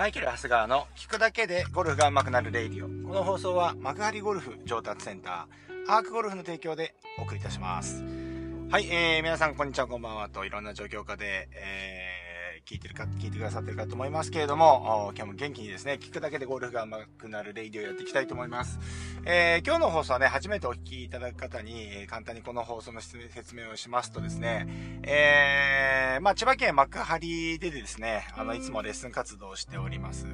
マイケル・ハスガーの聞くだけでゴルフが上手くなる radio。この放送は幕張ゴルフ上達センター、アークゴルフの提供でお送りいたします。はい、えー、皆さんこんにちは、こんばんはといろんな状況下で、えー、聞いてるか、聞いてくださってるかと思いますけれども、今日も元気にですね、聞くだけでゴルフが上手くなるレイディをやっていきたいと思います。えー、今日の放送はね、初めてお聞きいただく方に、えー、簡単にこの放送の説明をしますとですね、えー、まあ、千葉県幕張でですね、あの、いつもレッスン活動をしております。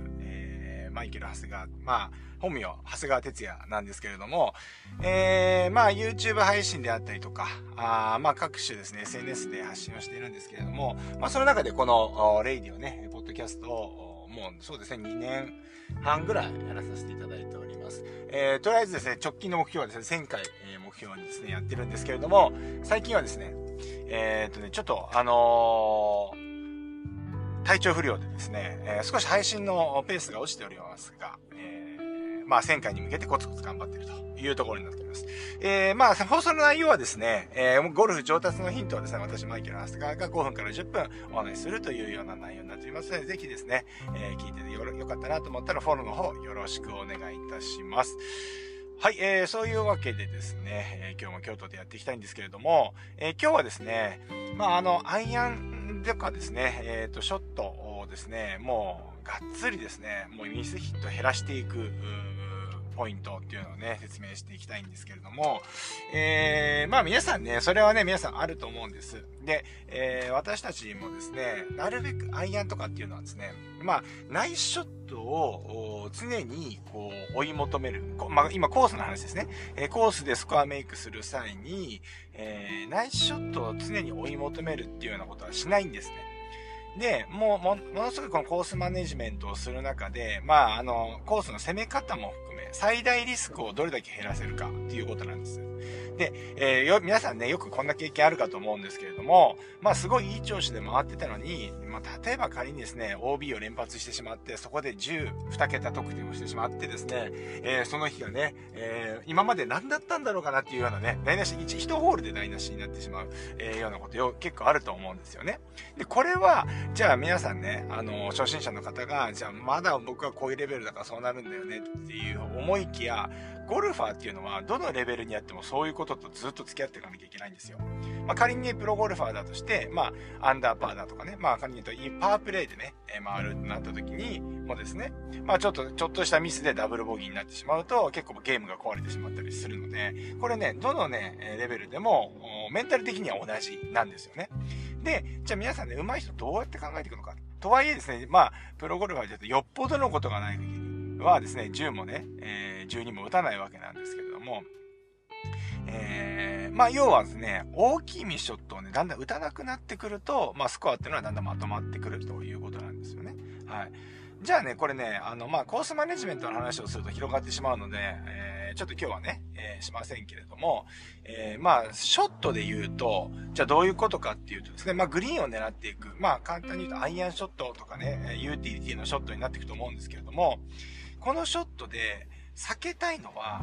マイケル・ハスガー、まあ、本名、長谷川哲也なんですけれども、えー、まあ、YouTube 配信であったりとか、あまあ、各種ですね、SNS で発信をしているんですけれども、まあ、その中でこの、レイディオね、ポッドキャストを、もう、そうですね、2年半ぐらいやらさせていただいております。ます。えー、とりあえずですね、直近の目標はですね、1000回、え、目標にですね、やってるんですけれども、最近はですね、えー、っとね、ちょっと、あのー、体調不良でですね、えー、少し配信のペースが落ちておりますが、えー、まあ、1000回に向けてコツコツ頑張っているというところになっております。えー、まあ、放送の内容はですね、えー、ゴルフ上達のヒントはですね、私、マイケル・ハスガーが5分から10分お話しするというような内容になっておりますので、ぜひですね、えー、聞いててよよかったなと思ったら、フォローの方よろしくお願いいたします。はい、えー、そういうわけでですね、えー、今日も京都でやっていきたいんですけれども、えー、今日はですね、まあ、あの、アイアンでかですね、えっ、ー、と、ショットをですね、もう、がっつりですね、もうミスヒット減らしていく、ポイントっていうのをね、説明していきたいんですけれども、えー、まあ皆さんね、それはね、皆さんあると思うんです。で、えー、私たちもですね、なるべくアイアンとかっていうのはですね、まあ、ナイスショットを常にこう追い求める。まあ、今コースの話ですね。え、コースでスコアメイクする際に、えー、ナイスショットを常に追い求めるっていうようなことはしないんですね。で、もう、も、ものすごいこのコースマネジメントをする中で、まあ、あの、コースの攻め方も含め、最大リスクをどれだけ減らせるかっていうことなんです。で、えー、よ、皆さんね、よくこんな経験あるかと思うんですけれども、まあ、すごいいい調子で回ってたのに、まあ、例えば仮にですね、OB を連発してしまって、そこで10、2桁得点をしてしまってですね、えー、その日がね、えー、今まで何だったんだろうかなっていうようなね、台無し、1、1ホールで台無しになってしまう、えー、ようなことよ、結構あると思うんですよね。で、これは、じゃあ皆さんね、あの、初心者の方が、じゃあまだ僕はこういうレベルだからそうなるんだよねっていう思いきや、ゴルファーっていうのは、どのレベルにあってもそういうこととずっと付き合っていかなきゃいけないんですよ。まあ、仮に、プロゴルファーだとして、まあ、アンダーパーだとかね、まあ、仮に言うと、いいパワープレイでね、回るってなった時に、もですね、まあ、ちょっと、ちょっとしたミスでダブルボギーになってしまうと、結構ゲームが壊れてしまったりするので、これね、どのね、レベルでも、メンタル的には同じなんですよね。で、じゃあ皆さんね、上手い人どうやって考えていくのか。とはいえですね、まあ、プロゴルファーで言うと、よっぽどのことがない限りはですね、10もね、えー、12も打たないわけなんですけれども、えー、まあ、要はですね、大きいミッショットをね、だんだん打たなくなってくると、まあ、スコアっていうのはだんだんまとまってくるということなんですよね。はい。じゃあね、これね、あの、まあ、コースマネジメントの話をすると広がってしまうので、えー、ちょっと今日はね、えー、しませんけれども、えー、まあ、ショットで言うと、じゃあどういうことかっていうとですね、まあ、グリーンを狙っていく。まあ、簡単に言うとアイアンショットとかね、ユーティリティのショットになっていくと思うんですけれども、このショットで避けたいのは、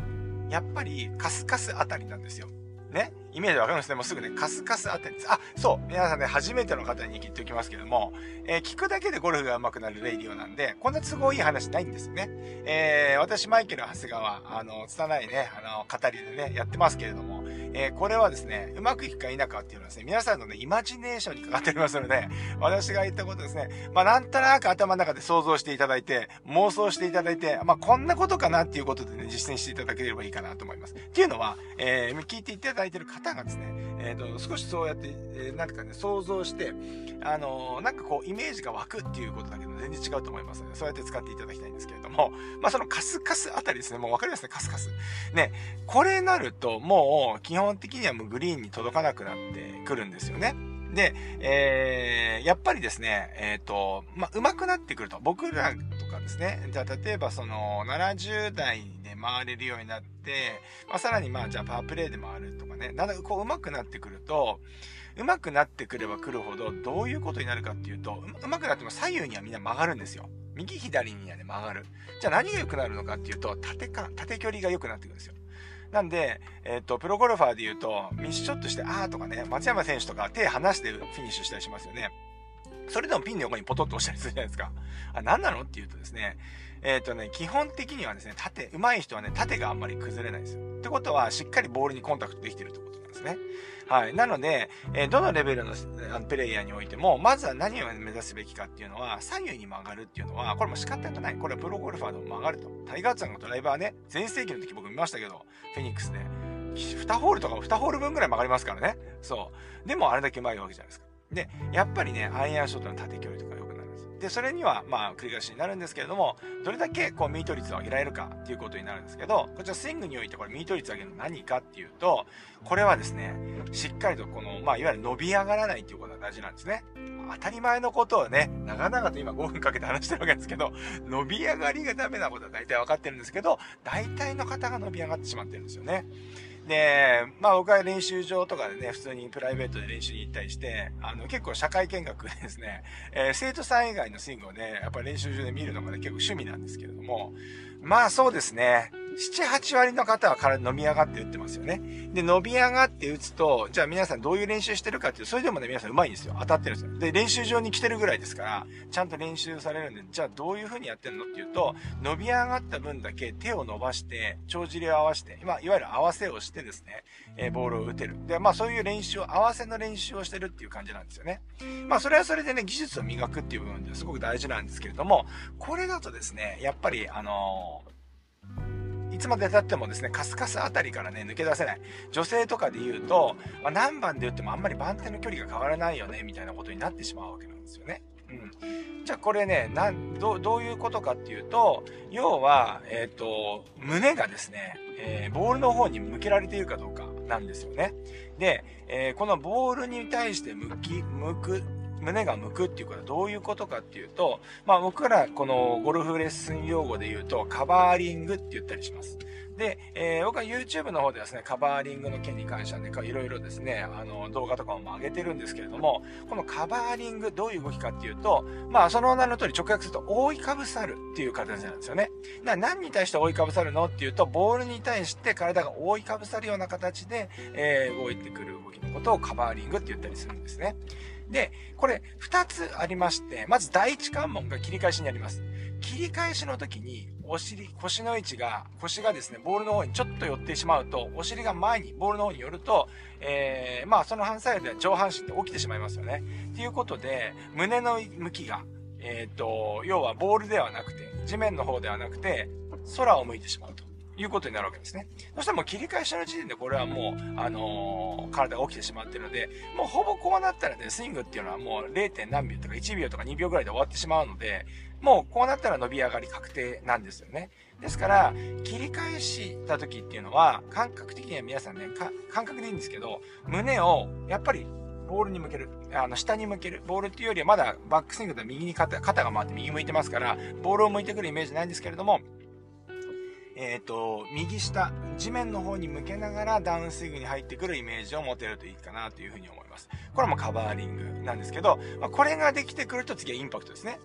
やっぱりカスカスあたりなんですよ。ね。イメージわかります？ね。もうすぐね、カスカスあたんです。あ、そう。皆さんね、初めての方に言っておきますけども、えー、聞くだけでゴルフが上手くなるレイディオなんで、こんな都合いい話ないんですよね。えー、私、マイケル・長谷川、あの、拙いね、あの、語りでね、やってますけれども、えー、これはですね、うまくいくか否かっていうのはですね、皆さんのね、イマジネーションにかかっておりますので、私が言ったことですね、まあ、なんとなく頭の中で想像していただいて、妄想していただいて、まあ、こんなことかなっていうことでね、実践していただければいいかなと思います。っていうのは、えー、聞いていただいている方がですね、えっ、ー、と、少しそうやって、えー、なんかね、想像して、あのー、なんかこう、イメージが湧くっていうことだけど、全然違うと思いますので、そうやって使っていただきたいんですけれども、まあ、そのカスカスあたりですね、もうわかりますね、カスカス。ね、これなると、もう、基本本的にはもうグリーンに届かなくなってくるんですよね。で、えー、やっぱりですね、えっ、ー、と、まあ、上手くなってくると、僕らとかですね、じゃあ例えばその、70代で回れるようになって、まあ、さらにまあ、じゃあパワープレイで回るとかね、なんだんこう上手くなってくると、上手くなってくれば来るほど、どういうことになるかっていうと、上手くなっても左右にはみんな曲がるんですよ。右左にはね、曲がる。じゃあ何が良くなるのかっていうと、縦か、縦距離が良くなってくるんですよ。なんで、えっ、ー、と、プロゴルファーで言うと、ミスショットして、あーとかね、松山選手とか手離してフィニッシュしたりしますよね。それでもピンの横にポトッと押したりするじゃないですか。あ、何なのって言うとですね、えっ、ー、とね、基本的にはですね、縦、上手い人はね、縦があんまり崩れないですよ。ってことは、しっかりボールにコンタクトできてるってことですね。はい。なので、え、どのレベルのプレイヤーにおいても、まずは何を目指すべきかっていうのは、左右に曲がるっていうのは、これも仕方がない。これはプロゴルファーでも曲がると。タイガーツさんのドライバーね、全盛期の時僕見ましたけど、フェニックスで。2ホールとか2ホール分ぐらい曲がりますからね。そう。でもあれだけ上手いわけじゃないですか。で、やっぱりね、アイアンショットの縦距離とかで、それには、まあ、繰り返しになるんですけれども、どれだけ、こう、ミート率を上げられるかっていうことになるんですけど、こちらスイングにおいて、これ、ミート率を上げるの何かっていうと、これはですね、しっかりと、この、まあ、いわゆる伸び上がらないっていうことが大事なんですね。当たり前のことをね、長々と今5分かけて話してるわけですけど、伸び上がりがダメなことは大体分かってるんですけど、大体の方が伸び上がってしまってるんですよね。で、まあ僕は練習場とかでね、普通にプライベートで練習に行ったりして、あの結構社会見学ですね、えー、生徒さん以外のスイングをね、やっぱり練習場で見るのがね、結構趣味なんですけれども、まあそうですね、7、8割の方は体伸び上がって打ってますよね。で、伸び上がって打つと、じゃあ皆さんどういう練習してるかっていう、それでもね、皆さん上手いんですよ。当たってるんですよ。で、練習場に来てるぐらいですから、ちゃんと練習されるんで、じゃあどういう風にやってんのっていうと、伸び上がった分だけ手を伸ばして、帳尻を合わせて、まあ、いわゆる合わせをしてですね、えー、ボールを打てる。で、まあそういう練習を、合わせの練習をしてるっていう感じなんですよね。まあそれはそれでね、技術を磨くっていう部分ですごく大事なんですけれども、これだとですね、やっぱり、あのーいつまで経ってもですね、カスカスあたりからね、抜け出せない。女性とかで言うと、まあ、何番で打ってもあんまり番手の距離が変わらないよね、みたいなことになってしまうわけなんですよね。うん。じゃあこれね、なんどどういうことかっていうと、要は、えっ、ー、と、胸がですね、えー、ボールの方に向けられているかどうかなんですよね。で、えー、このボールに対して向き、向く胸が向くっていうことはどういうことかっていうと、まあ僕らこのゴルフレッスン用語で言うとカバーリングって言ったりします。で、えー、僕は YouTube の方でですね、カバーリングの件に関してはね、いろいろですね、あの、動画とかも上げてるんですけれども、このカバーリング、どういう動きかっていうと、まあ、その名の通り直訳すると、覆いかぶさるっていう形なんですよね。な何に対して覆いかぶさるのっていうと、ボールに対して体が覆いかぶさるような形で、えー、動いてくる動きのことをカバーリングって言ったりするんですね。で、これ2つありまして、まず第一関門が切り返しになります。切り返しの時に、お尻、腰の位置が、腰がですね、ボールの方にちょっと寄ってしまうと、お尻が前に、ボールの方に寄ると、えー、まあその反作用では上半身って起きてしまいますよね。ということで、胸の向きが、えっ、ー、と、要はボールではなくて、地面の方ではなくて、空を向いてしまうと。いうことになるわけですね。そしたらもう切り返しの時点でこれはもう、あのー、体が起きてしまってるので、もうほぼこうなったらね、スイングっていうのはもう 0. 何秒とか1秒とか2秒ぐらいで終わってしまうので、もうこうなったら伸び上がり確定なんですよね。ですから、切り返した時っていうのは、感覚的には皆さんね、感覚でいいんですけど、胸を、やっぱり、ボールに向ける。あの、下に向ける。ボールっていうよりはまだバックスイングで右に肩、肩が回って右向いてますから、ボールを向いてくるイメージないんですけれども、えっ、ー、と、右下、地面の方に向けながらダウンスイングに入ってくるイメージを持てるといいかなというふうに思います。これもカバーリングなんですけど、まあ、これができてくると次はインパクトですね。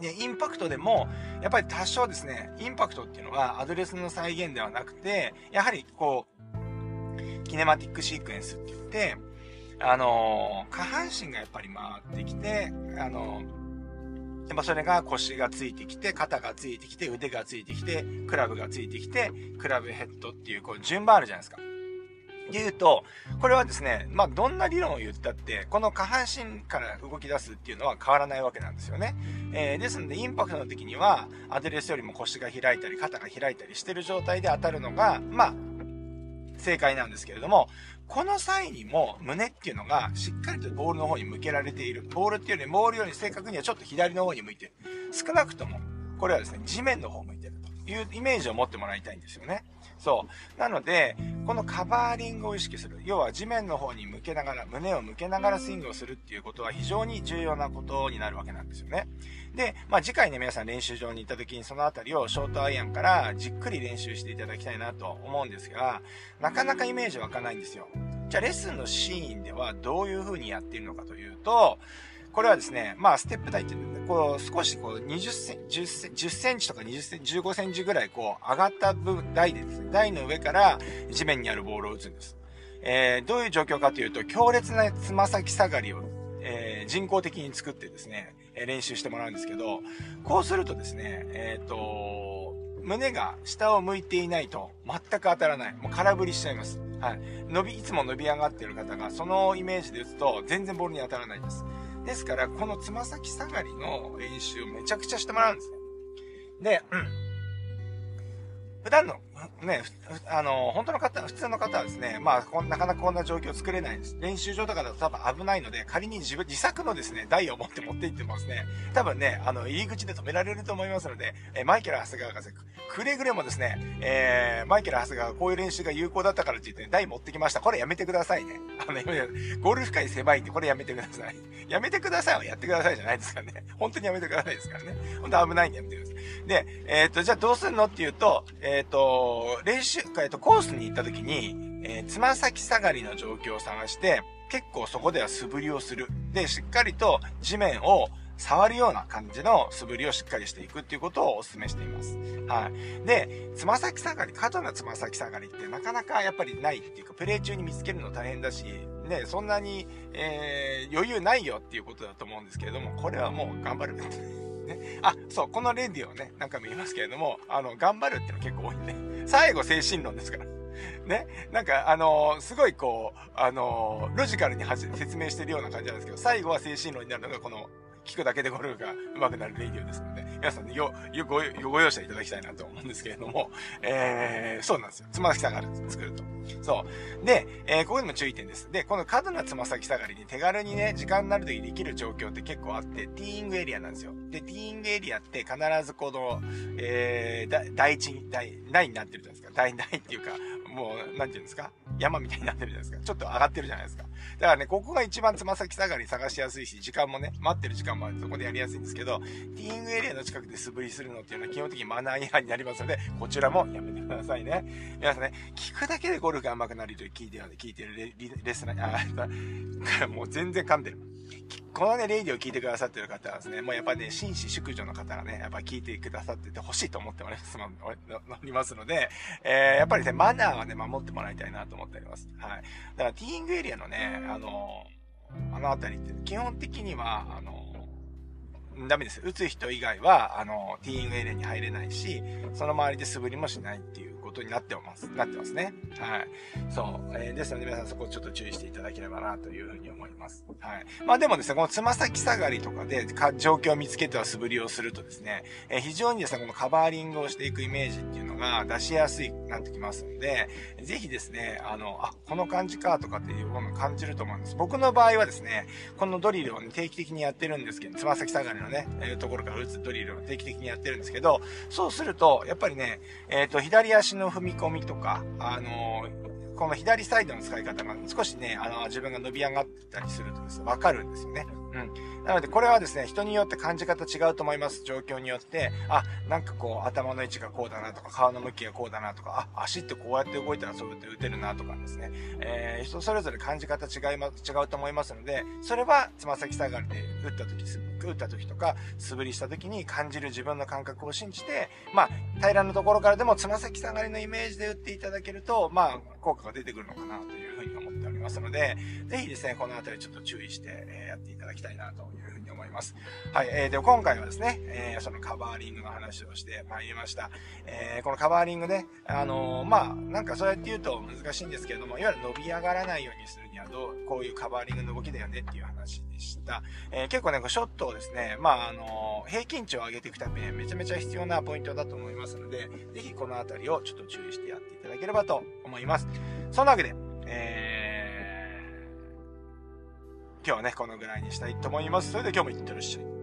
で、インパクトでも、やっぱり多少ですね、インパクトっていうのはアドレスの再現ではなくて、やはりこう、キネマティックシークエンスって言って、あのー、下半身がやっぱり回ってきて、あのーで、まあ、それが腰がついてきて、肩がついてきて、腕がついてきて、クラブがついてきて、クラブヘッドっていう、こう、順番あるじゃないですか。で言うと、これはですね、まあ、どんな理論を言ったって、この下半身から動き出すっていうのは変わらないわけなんですよね。えー、ですので、インパクトの時には、アドレスよりも腰が開いたり、肩が開いたりしてる状態で当たるのが、まあ、正解なんですけれども、この際にも胸っていうのがしっかりとボールの方に向けられている。ボールっていうよりボールより正確にはちょっと左の方に向いてる。少なくとも、これはですね、地面の方向いてるというイメージを持ってもらいたいんですよね。そう。なので、このカバーリングを意識する。要は地面の方に向けながら、胸を向けながらスイングをするっていうことは非常に重要なことになるわけなんですよね。で、まあ次回ね、皆さん練習場に行った時にそのあたりをショートアイアンからじっくり練習していただきたいなと思うんですが、なかなかイメージ湧かないんですよ。じゃあレッスンのシーンではどういう風にやっているのかというと、これはですね、まあ、ステップ台ってこう、少しこう、20センチ、10センチ、10センチとか20センチ、15センチぐらいこう、上がった分、台でですね、台の上から地面にあるボールを打つんです。えー、どういう状況かというと、強烈なつま先下がりを、えー、人工的に作ってですね、練習してもらうんですけど、こうするとですね、えっ、と、胸が下を向いていないと全く当たらない。もう空振りしちゃいます。はい。伸び、いつも伸び上がってる方が、そのイメージで打つと全然ボールに当たらないです。ですから、このつま先下がりの練習をめちゃくちゃしてもらうんですね。で、うん。普段のね、あの、本当の方、普通の方はですね、まあ、こんなかなかこんな状況作れないです。練習場とかだと多分危ないので、仮に自分、自作のですね、台を持って持って行ってますね、多分ね、あの、入り口で止められると思いますので、えマイケル・長谷川がくれぐれもですね、えー、マイケル・長谷川がこういう練習が有効だったからって言って、ね、台持ってきました。これやめてくださいね。あの、ゴルフ界狭いってこれやめてください。やめてくださいはやってくださいじゃないですからね。本当にやめてくださいですからね。本当危ないんでやめてください。で、えっ、と、じゃあどうするのっていうと、えっ、ー、と、練習、えっ、と、コースに行った時に、えー、つま先下がりの状況を探して、結構そこでは素振りをする。で、しっかりと地面を触るような感じの素振りをしっかりしていくっていうことをお勧めしています。はい。で、つま先下がり、過度なつま先下がりってなかなかやっぱりないっていうか、プレイ中に見つけるの大変だし、ね、そんなに、えー、余裕ないよっていうことだと思うんですけれども、これはもう頑張る。ね、あ、そう、このレディをね、何回も言いますけれども、あの、頑張るっていうの結構多いんで、最後精神論ですから。ね。なんか、あのー、すごいこう、あのー、ロジカルに説明してるような感じなんですけど、最後は精神論になるのがこの聞くだけでゴルフが上手くなるレディオですので、皆さんね、よ、よ、ご、ご容赦いただきたいなと思うんですけれども、えー、そうなんですよ。つま先下がり作ると。そう。で、えー、ここでも注意点です。で、この過度なつま先下がりに手軽にね、時間になるときできる状況って結構あって、ティーイングエリアなんですよ。で、ティーイングエリアって必ずこの、えー、第一、第、第になってるじゃないですか。第、第っていうか、もう、なんていうんですか？山みたいになってるじゃないですか。ちょっと上がってるじゃないですか。だからね、ここが一番つま先下がり探しやすいし、時間もね、待ってる時間もあるそこでやりやすいんですけど、ティーイングエリアの近くで素振りするのっていうのは基本的にマナー違反になりますので、こちらもやめてくださいね。皆さんね、聞くだけでゴルフが上手くなると聞いてるので、聞いてるレレレスナー、あ、もう全然噛んでる。このね、レイディを聞いてくださってる方はですね、もうやっぱね、紳士淑女の方がね、やっぱ聞いてくださってて欲しいと思っておりますおりますので、えー、やっぱりね、マナーはね、守ってもらいたいなと思っております。はい。だから、ティーイングエリアのね、あの、あのあたりって、基本的には、あの、ダメです。打つ人以外は、あの、ティーイングエリアに入れないし、その周りで素振りもしないっていうことになってます、なってますね。はい。そう。えー、ですので皆さんそこをちょっと注意していただければなというふうに思います。はい。まあでもですね、このつま先下がりとかでか状況を見つけては素振りをするとですね、えー、非常にですね、このカバーリングをしていくイメージっていうのが出しやすいなってきますので、ぜひですね、あの、あ、この感じかとかっていうものを感じると思うんです。僕の場合はですね、このドリルを、ね、定期的にやってるんですけど、つま先下がりのね、えー、ところから打つドリルを定期的にやってるんですけど、そうすると、やっぱりね、えっ、ー、と、左足の踏み込みとか、あのこの左サイドの使い方が少しね、あの、自分が伸び上がったりするとですね、わかるんですよね。うん。なので、これはですね、人によって感じ方違うと思います。状況によって、あ、なんかこう、頭の位置がこうだなとか、顔の向きがこうだなとか、あ、足ってこうやって動いたらそうやって打てるなとかですね、えー、人それぞれ感じ方違いま、違うと思いますので、それは、つま先下がりで打った時、打った時とか、素振りした時に感じる自分の感覚を信じて、まあ、平らなところからでもつま先下がりのイメージで打っていただけると、まあ、効果が出てくるのかなというふうに思っておりますので、ぜひですね、このあたりちょっと注意して、えやっていただきたいなというふうに思います。はい、えー、で、今回はですね、えー、そのカバーリングの話をしてまいりました。えー、このカバーリングね、あのー、まあ、なんかそうやって言うと難しいんですけれども、いわゆる伸び上がらないようにするにはどう、こういうカバーリングの動きだよねっていう話でした。え、結構ね、ショットをですね、まあ、あの平均値を上げていくためにめちゃめちゃ必要なポイントだと思いますので、ぜひこのあたりをちょっと注意してやっていただければと思います。そんなわけで、えー、今日はね、このぐらいにしたいと思います。それでは今日もいってらっしゃい。